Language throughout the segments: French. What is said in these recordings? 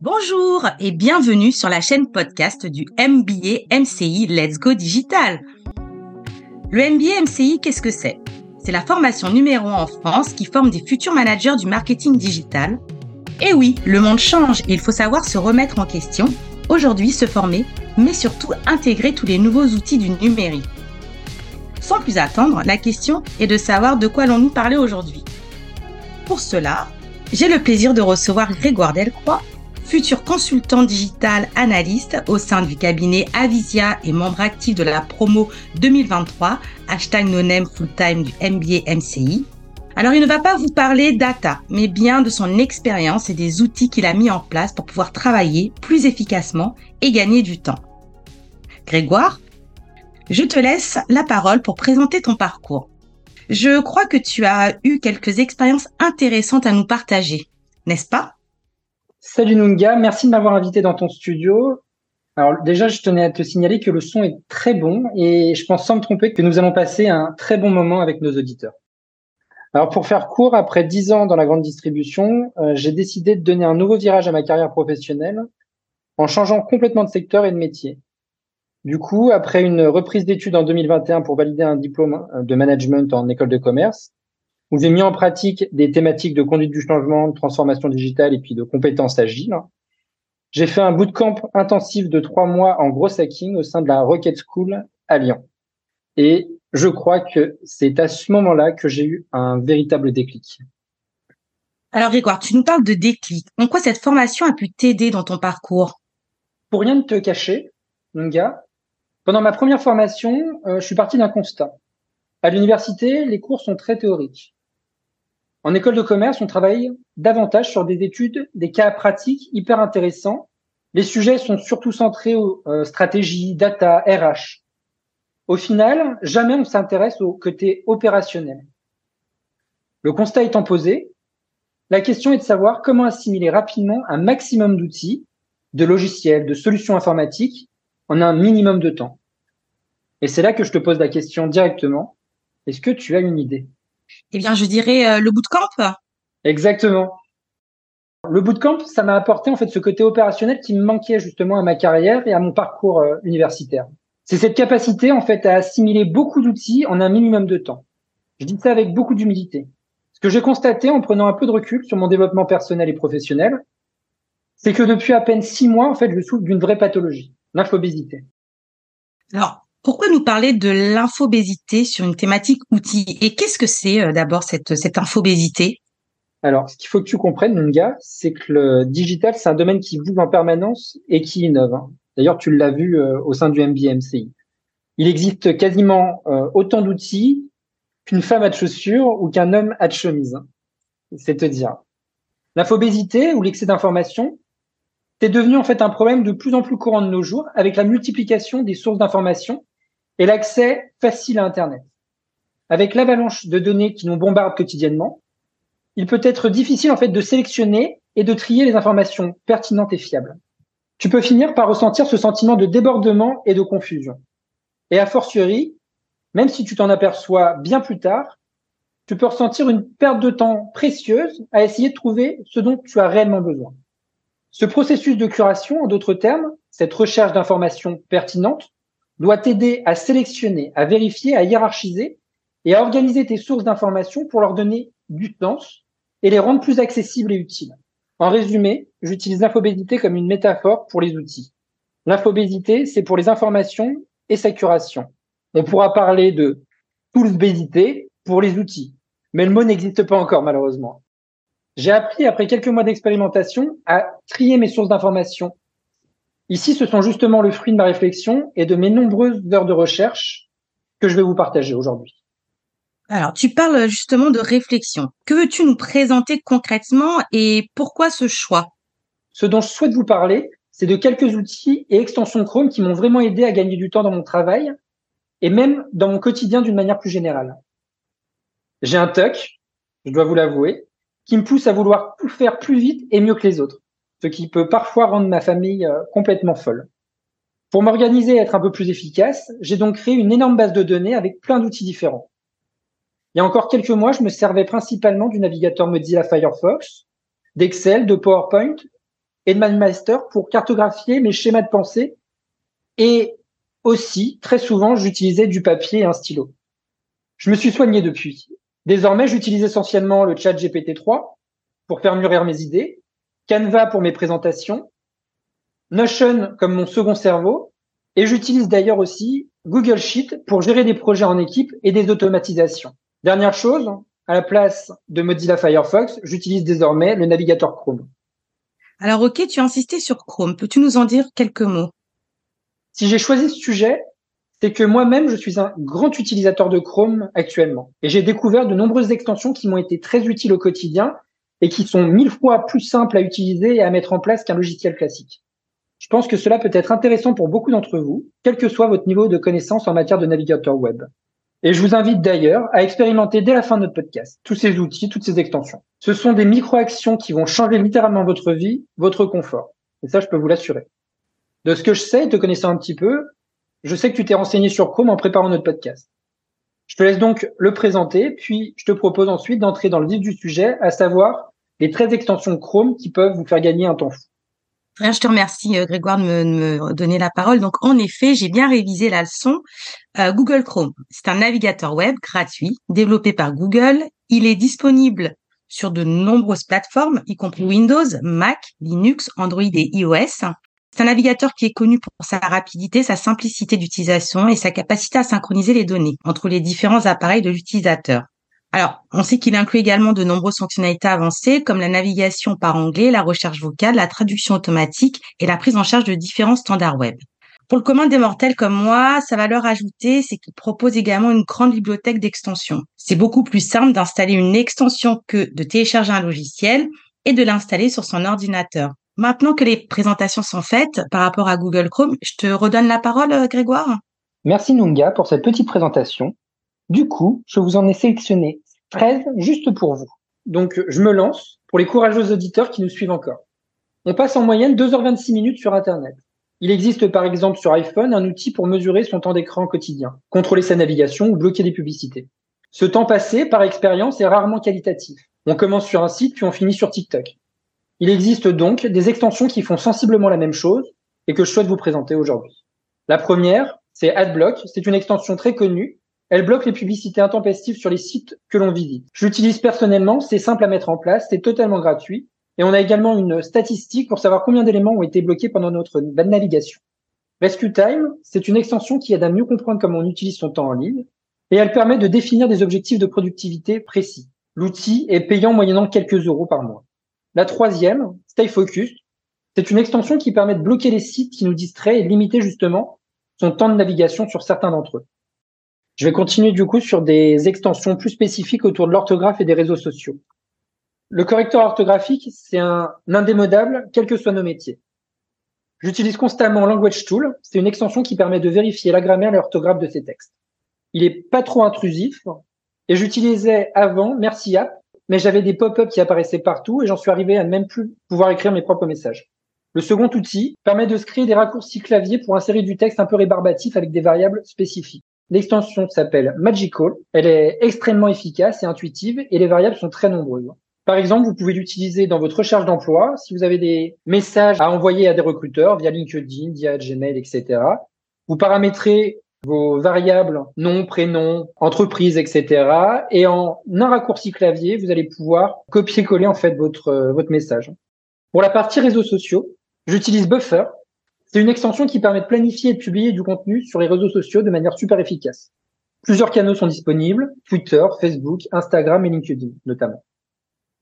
Bonjour et bienvenue sur la chaîne podcast du MBA MCI Let's Go Digital. Le MBA MCI, qu'est-ce que c'est? C'est la formation numéro 1 en France qui forme des futurs managers du marketing digital. Et oui, le monde change et il faut savoir se remettre en question, aujourd'hui se former, mais surtout intégrer tous les nouveaux outils du numérique. Sans plus attendre, la question est de savoir de quoi allons-nous parler aujourd'hui? Pour cela, j'ai le plaisir de recevoir Grégoire Delcroix, futur consultant digital analyste au sein du cabinet Avisia et membre actif de la promo 2023, hashtag NoName Fulltime du MBA MCI. Alors il ne va pas vous parler data, mais bien de son expérience et des outils qu'il a mis en place pour pouvoir travailler plus efficacement et gagner du temps. Grégoire, je te laisse la parole pour présenter ton parcours. Je crois que tu as eu quelques expériences intéressantes à nous partager, n'est-ce pas? Salut Nunga, merci de m'avoir invité dans ton studio. Alors déjà, je tenais à te signaler que le son est très bon et je pense sans me tromper que nous allons passer un très bon moment avec nos auditeurs. Alors pour faire court, après dix ans dans la grande distribution, euh, j'ai décidé de donner un nouveau virage à ma carrière professionnelle en changeant complètement de secteur et de métier. Du coup, après une reprise d'études en 2021 pour valider un diplôme euh, de management en école de commerce, où j'ai mis en pratique des thématiques de conduite du changement, de transformation digitale et puis de compétences agiles. J'ai fait un bootcamp intensif de trois mois en gros hacking au sein de la Rocket School à Lyon. Et je crois que c'est à ce moment-là que j'ai eu un véritable déclic. Alors Grégoire, tu nous parles de déclic. En quoi cette formation a pu t'aider dans ton parcours? Pour rien ne te cacher, mon gars, pendant ma première formation, euh, je suis parti d'un constat. À l'université, les cours sont très théoriques. En école de commerce, on travaille davantage sur des études, des cas pratiques hyper intéressants. Les sujets sont surtout centrés aux euh, stratégies, data, RH. Au final, jamais on s'intéresse au côté opérationnel. Le constat étant posé, la question est de savoir comment assimiler rapidement un maximum d'outils, de logiciels, de solutions informatiques en un minimum de temps. Et c'est là que je te pose la question directement. Est-ce que tu as une idée? Eh bien, je dirais euh, le bootcamp. Exactement. Le bootcamp, ça m'a apporté en fait ce côté opérationnel qui me manquait justement à ma carrière et à mon parcours euh, universitaire. C'est cette capacité en fait à assimiler beaucoup d'outils en un minimum de temps. Je dis ça avec beaucoup d'humilité. Ce que j'ai constaté en prenant un peu de recul sur mon développement personnel et professionnel, c'est que depuis à peine six mois, en fait, je souffre d'une vraie pathologie, l'infobésité. Alors, pourquoi nous parler de l'infobésité sur une thématique outil Et qu'est-ce que c'est euh, d'abord cette, cette infobésité? Alors, ce qu'il faut que tu comprennes, gars, c'est que le digital, c'est un domaine qui bouge en permanence et qui innove. Hein. D'ailleurs, tu l'as vu euh, au sein du MBA MCI. Il existe quasiment euh, autant d'outils qu'une femme a de chaussures ou qu'un homme a de chemise. Hein. C'est te dire. L'infobésité ou l'excès d'information, c'est devenu en fait un problème de plus en plus courant de nos jours avec la multiplication des sources d'information et l'accès facile à Internet. Avec l'avalanche de données qui nous bombardent quotidiennement, il peut être difficile en fait de sélectionner et de trier les informations pertinentes et fiables. Tu peux finir par ressentir ce sentiment de débordement et de confusion. Et a fortiori, même si tu t'en aperçois bien plus tard, tu peux ressentir une perte de temps précieuse à essayer de trouver ce dont tu as réellement besoin. Ce processus de curation, en d'autres termes, cette recherche d'informations pertinentes, doit t'aider à sélectionner, à vérifier, à hiérarchiser et à organiser tes sources d'informations pour leur donner du sens et les rendre plus accessibles et utiles. En résumé, j'utilise l'infobésité comme une métaphore pour les outils. L'infobésité, c'est pour les informations et sa curation. On pourra parler de toolsbésité pour les outils, mais le mot n'existe pas encore malheureusement. J'ai appris après quelques mois d'expérimentation à trier mes sources d'informations Ici, ce sont justement le fruit de ma réflexion et de mes nombreuses heures de recherche que je vais vous partager aujourd'hui. Alors, tu parles justement de réflexion. Que veux-tu nous présenter concrètement et pourquoi ce choix? Ce dont je souhaite vous parler, c'est de quelques outils et extensions Chrome qui m'ont vraiment aidé à gagner du temps dans mon travail et même dans mon quotidien d'une manière plus générale. J'ai un TUC, je dois vous l'avouer, qui me pousse à vouloir tout faire plus vite et mieux que les autres ce qui peut parfois rendre ma famille euh, complètement folle. Pour m'organiser et être un peu plus efficace, j'ai donc créé une énorme base de données avec plein d'outils différents. Il y a encore quelques mois, je me servais principalement du navigateur Mozilla Firefox, d'Excel, de PowerPoint et de MindMeister pour cartographier mes schémas de pensée et aussi, très souvent, j'utilisais du papier et un stylo. Je me suis soigné depuis. Désormais, j'utilise essentiellement le chat GPT-3 pour faire mûrir mes idées, Canva pour mes présentations, Notion comme mon second cerveau, et j'utilise d'ailleurs aussi Google Sheet pour gérer des projets en équipe et des automatisations. Dernière chose, à la place de Mozilla Firefox, j'utilise désormais le navigateur Chrome. Alors ok, tu as insisté sur Chrome. Peux-tu nous en dire quelques mots? Si j'ai choisi ce sujet, c'est que moi-même, je suis un grand utilisateur de Chrome actuellement. Et j'ai découvert de nombreuses extensions qui m'ont été très utiles au quotidien et qui sont mille fois plus simples à utiliser et à mettre en place qu'un logiciel classique. Je pense que cela peut être intéressant pour beaucoup d'entre vous, quel que soit votre niveau de connaissance en matière de navigateur web. Et je vous invite d'ailleurs à expérimenter dès la fin de notre podcast tous ces outils, toutes ces extensions. Ce sont des micro-actions qui vont changer littéralement votre vie, votre confort. Et ça, je peux vous l'assurer. De ce que je sais, te connaissant un petit peu, je sais que tu t'es renseigné sur Chrome en préparant notre podcast. Je te laisse donc le présenter, puis je te propose ensuite d'entrer dans le vif du sujet, à savoir les 13 extensions Chrome qui peuvent vous faire gagner un temps fou. Je te remercie, euh, Grégoire, de me, donner la parole. Donc, en effet, j'ai bien révisé la leçon. Euh, Google Chrome, c'est un navigateur web gratuit développé par Google. Il est disponible sur de nombreuses plateformes, y compris Windows, Mac, Linux, Android et iOS. C'est un navigateur qui est connu pour sa rapidité, sa simplicité d'utilisation et sa capacité à synchroniser les données entre les différents appareils de l'utilisateur. Alors, on sait qu'il inclut également de nombreuses fonctionnalités avancées comme la navigation par onglet, la recherche vocale, la traduction automatique et la prise en charge de différents standards web. Pour le commun des mortels comme moi, sa valeur ajoutée, c'est qu'il propose également une grande bibliothèque d'extensions. C'est beaucoup plus simple d'installer une extension que de télécharger un logiciel et de l'installer sur son ordinateur. Maintenant que les présentations sont faites par rapport à Google Chrome, je te redonne la parole, euh, Grégoire. Merci Nunga pour cette petite présentation. Du coup, je vous en ai sélectionné 13 juste pour vous. Donc, je me lance pour les courageux auditeurs qui nous suivent encore. On passe en moyenne 2h26 minutes sur Internet. Il existe par exemple sur iPhone un outil pour mesurer son temps d'écran quotidien, contrôler sa navigation ou bloquer des publicités. Ce temps passé, par expérience, est rarement qualitatif. On commence sur un site puis on finit sur TikTok. Il existe donc des extensions qui font sensiblement la même chose et que je souhaite vous présenter aujourd'hui. La première, c'est AdBlock. C'est une extension très connue elle bloque les publicités intempestives sur les sites que l'on visite. J'utilise personnellement, c'est simple à mettre en place, c'est totalement gratuit. Et on a également une statistique pour savoir combien d'éléments ont été bloqués pendant notre navigation. Rescue Time, c'est une extension qui aide à mieux comprendre comment on utilise son temps en ligne et elle permet de définir des objectifs de productivité précis. L'outil est payant moyennant quelques euros par mois. La troisième, Stay Focused, c'est une extension qui permet de bloquer les sites qui nous distraient et de limiter justement son temps de navigation sur certains d'entre eux. Je vais continuer du coup sur des extensions plus spécifiques autour de l'orthographe et des réseaux sociaux. Le correcteur orthographique, c'est un indémodable, quels que soient nos métiers. J'utilise constamment Language Tool. C'est une extension qui permet de vérifier la grammaire et l'orthographe de ces textes. Il est pas trop intrusif et j'utilisais avant Merci App, mais j'avais des pop-up qui apparaissaient partout et j'en suis arrivé à ne même plus pouvoir écrire mes propres messages. Le second outil permet de se créer des raccourcis clavier pour insérer du texte un peu rébarbatif avec des variables spécifiques. L'extension s'appelle Magical. Elle est extrêmement efficace et intuitive et les variables sont très nombreuses. Par exemple, vous pouvez l'utiliser dans votre recherche d'emploi si vous avez des messages à envoyer à des recruteurs via LinkedIn, via Gmail, etc. Vous paramétrez vos variables nom, prénom, entreprise, etc. Et en un raccourci clavier, vous allez pouvoir copier-coller en fait votre votre message. Pour la partie réseaux sociaux, j'utilise Buffer c'est une extension qui permet de planifier et de publier du contenu sur les réseaux sociaux de manière super efficace. Plusieurs canaux sont disponibles, Twitter, Facebook, Instagram et LinkedIn notamment.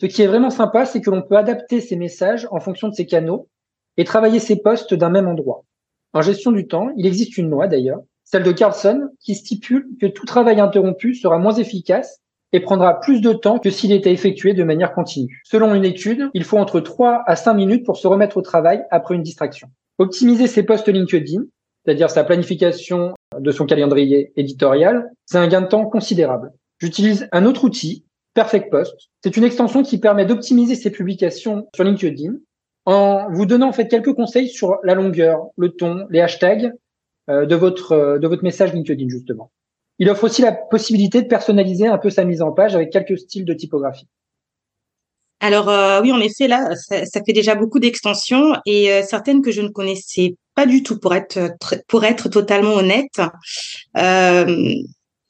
Ce qui est vraiment sympa, c'est que l'on peut adapter ces messages en fonction de ces canaux et travailler ces posts d'un même endroit. En gestion du temps, il existe une loi d'ailleurs, celle de Carlson, qui stipule que tout travail interrompu sera moins efficace et prendra plus de temps que s'il était effectué de manière continue. Selon une étude, il faut entre 3 à 5 minutes pour se remettre au travail après une distraction. Optimiser ses posts LinkedIn, c'est-à-dire sa planification de son calendrier éditorial, c'est un gain de temps considérable. J'utilise un autre outil, Perfect Post. C'est une extension qui permet d'optimiser ses publications sur LinkedIn en vous donnant en fait quelques conseils sur la longueur, le ton, les hashtags de votre euh, de votre message LinkedIn justement. Il offre aussi la possibilité de personnaliser un peu sa mise en page avec quelques styles de typographie. Alors euh, oui, en effet, là, ça, fait déjà beaucoup d'extensions et euh, certaines que je ne connaissais pas du tout, pour être pour être totalement honnête euh,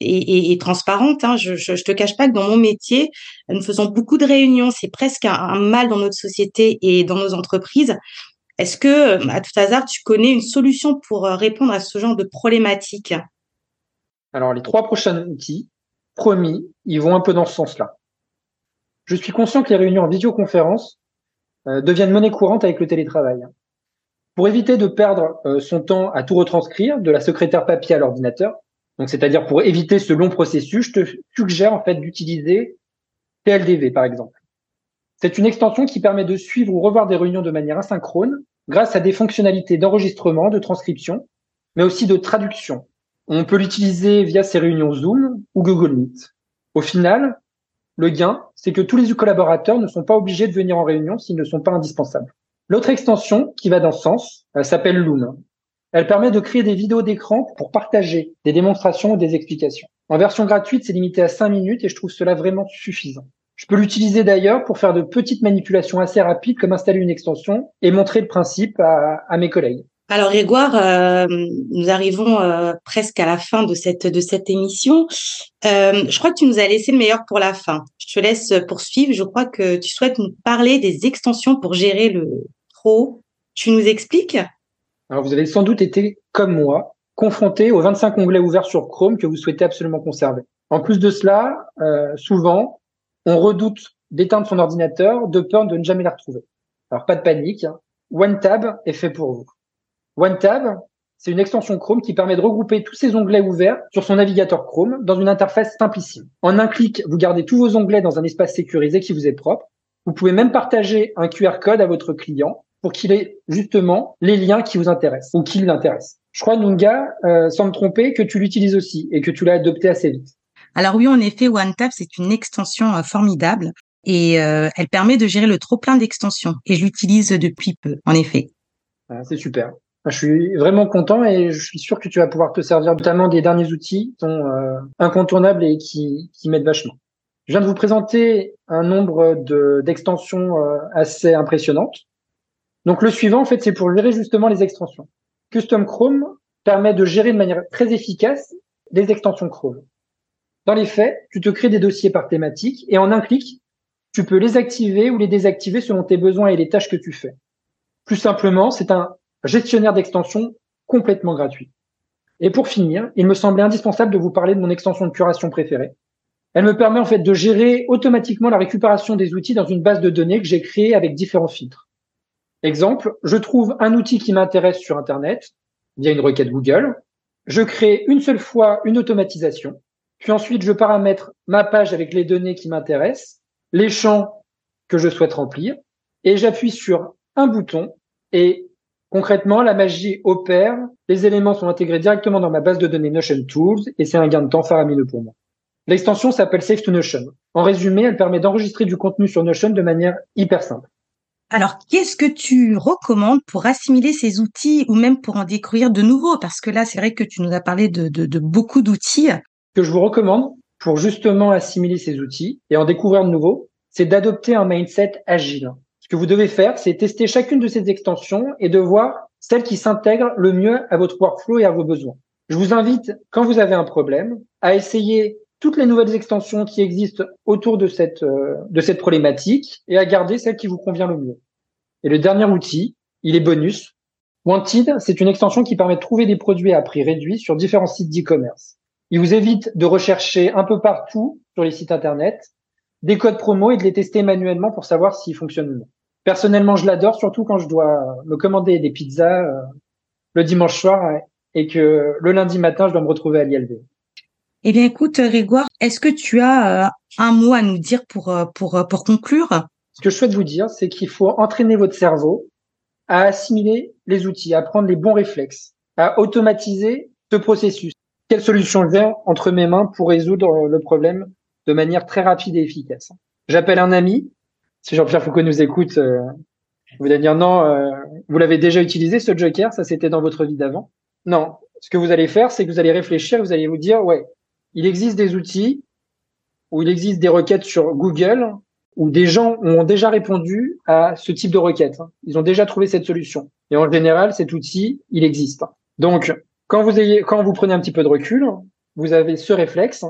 et, et, transparente. Hein, je, je, te cache pas que dans mon métier, nous faisons beaucoup de réunions. C'est presque un, mal dans notre société et dans nos entreprises. Est-ce que, à tout hasard, tu connais une solution pour répondre à ce genre de problématique? Alors, les trois prochains outils, promis, ils vont un peu dans ce sens-là. Je suis conscient que les réunions en visioconférence euh, deviennent monnaie courante avec le télétravail. Pour éviter de perdre euh, son temps à tout retranscrire de la secrétaire papier à l'ordinateur, donc c'est-à-dire pour éviter ce long processus, je te suggère en fait d'utiliser TLDV par exemple. C'est une extension qui permet de suivre ou revoir des réunions de manière asynchrone grâce à des fonctionnalités d'enregistrement, de transcription, mais aussi de traduction. On peut l'utiliser via ces réunions Zoom ou Google Meet. Au final, le gain, c'est que tous les collaborateurs ne sont pas obligés de venir en réunion s'ils ne sont pas indispensables. L'autre extension qui va dans ce sens s'appelle Loom. Elle permet de créer des vidéos d'écran pour partager des démonstrations ou des explications. En version gratuite, c'est limité à 5 minutes et je trouve cela vraiment suffisant. Je peux l'utiliser d'ailleurs pour faire de petites manipulations assez rapides comme installer une extension et montrer le principe à mes collègues. Alors Grégoire, euh, nous arrivons euh, presque à la fin de cette de cette émission. Euh, je crois que tu nous as laissé le meilleur pour la fin. Je te laisse poursuivre. Je crois que tu souhaites nous parler des extensions pour gérer le pro. Tu nous expliques? Alors vous avez sans doute été comme moi confronté aux 25 onglets ouverts sur Chrome que vous souhaitez absolument conserver. En plus de cela, souvent, on redoute d'éteindre son ordinateur de peur de ne jamais la retrouver. Alors pas de panique, hein. OneTab est fait pour vous. OneTab, c'est une extension Chrome qui permet de regrouper tous ces onglets ouverts sur son navigateur Chrome dans une interface simplissime. En un clic, vous gardez tous vos onglets dans un espace sécurisé qui vous est propre. Vous pouvez même partager un QR code à votre client pour qu'il ait justement les liens qui vous intéressent ou qui l'intéressent. Je crois, Nunga, euh, sans me tromper, que tu l'utilises aussi et que tu l'as adopté assez vite. Alors oui, en effet, OneTab, c'est une extension euh, formidable et euh, elle permet de gérer le trop plein d'extensions et je l'utilise depuis peu, en effet. Ah, c'est super. Je suis vraiment content et je suis sûr que tu vas pouvoir te servir notamment des derniers outils qui sont euh, incontournables et qui, qui m'aident vachement. Je viens de vous présenter un nombre d'extensions euh, assez impressionnantes. Donc le suivant, en fait, c'est pour gérer justement les extensions. Custom Chrome permet de gérer de manière très efficace les extensions Chrome. Dans les faits, tu te crées des dossiers par thématique et en un clic, tu peux les activer ou les désactiver selon tes besoins et les tâches que tu fais. Plus simplement, c'est un gestionnaire d'extension complètement gratuit. Et pour finir, il me semblait indispensable de vous parler de mon extension de curation préférée. Elle me permet en fait de gérer automatiquement la récupération des outils dans une base de données que j'ai créée avec différents filtres. Exemple, je trouve un outil qui m'intéresse sur Internet via une requête Google. Je crée une seule fois une automatisation. Puis ensuite, je paramètre ma page avec les données qui m'intéressent, les champs que je souhaite remplir, et j'appuie sur un bouton et Concrètement, la magie opère, les éléments sont intégrés directement dans ma base de données Notion Tools et c'est un gain de temps faramineux pour moi. L'extension s'appelle Save to Notion. En résumé, elle permet d'enregistrer du contenu sur Notion de manière hyper simple. Alors, qu'est-ce que tu recommandes pour assimiler ces outils ou même pour en découvrir de nouveaux? Parce que là, c'est vrai que tu nous as parlé de, de beaucoup d'outils. Ce que je vous recommande pour justement assimiler ces outils et en découvrir de nouveaux, c'est d'adopter un mindset agile que vous devez faire, c'est tester chacune de ces extensions et de voir celle qui s'intègre le mieux à votre workflow et à vos besoins. Je vous invite, quand vous avez un problème, à essayer toutes les nouvelles extensions qui existent autour de cette, euh, de cette problématique et à garder celle qui vous convient le mieux. Et le dernier outil, il est bonus. Wanted, c'est une extension qui permet de trouver des produits à prix réduit sur différents sites d'e-commerce. Il vous évite de rechercher un peu partout sur les sites internet des codes promo et de les tester manuellement pour savoir s'ils fonctionnent ou non. Personnellement, je l'adore, surtout quand je dois me commander des pizzas euh, le dimanche soir et que le lundi matin, je dois me retrouver à l'ILV. Eh bien, écoute, Grégoire, est-ce que tu as euh, un mot à nous dire pour, euh, pour, pour conclure? Ce que je souhaite vous dire, c'est qu'il faut entraîner votre cerveau à assimiler les outils, à prendre les bons réflexes, à automatiser ce processus. Quelle solution j'ai entre mes mains pour résoudre le problème de manière très rapide et efficace? J'appelle un ami, si Jean-Pierre Foucault nous écoute, euh, vous allez dire non, euh, vous l'avez déjà utilisé ce joker, ça c'était dans votre vie d'avant. Non, ce que vous allez faire, c'est que vous allez réfléchir, vous allez vous dire ouais, il existe des outils ou il existe des requêtes sur Google où des gens ont déjà répondu à ce type de requête. Ils ont déjà trouvé cette solution. Et en général, cet outil, il existe. Donc, quand vous ayez, quand vous prenez un petit peu de recul, vous avez ce réflexe.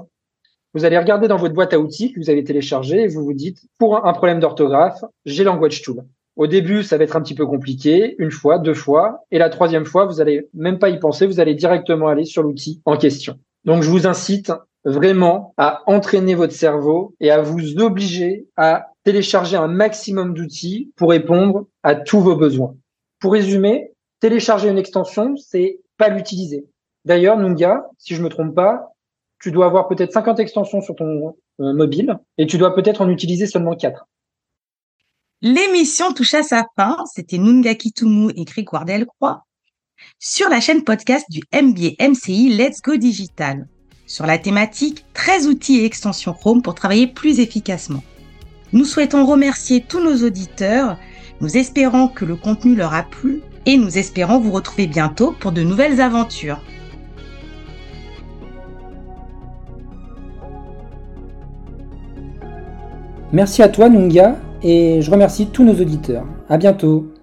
Vous allez regarder dans votre boîte à outils que vous avez téléchargé et vous vous dites, pour un problème d'orthographe, j'ai Language Tool. Au début, ça va être un petit peu compliqué, une fois, deux fois, et la troisième fois, vous allez même pas y penser, vous allez directement aller sur l'outil en question. Donc, je vous incite vraiment à entraîner votre cerveau et à vous obliger à télécharger un maximum d'outils pour répondre à tous vos besoins. Pour résumer, télécharger une extension, c'est pas l'utiliser. D'ailleurs, Nunga, si je me trompe pas, tu dois avoir peut-être 50 extensions sur ton euh, mobile et tu dois peut-être en utiliser seulement 4. L'émission touche à sa fin. C'était Nunga Kitumu et Grégoire Delcroix sur la chaîne podcast du MBA MCI Let's Go Digital sur la thématique 13 outils et extensions Chrome pour travailler plus efficacement. Nous souhaitons remercier tous nos auditeurs. Nous espérons que le contenu leur a plu et nous espérons vous retrouver bientôt pour de nouvelles aventures. Merci à toi Nunga et je remercie tous nos auditeurs. À bientôt.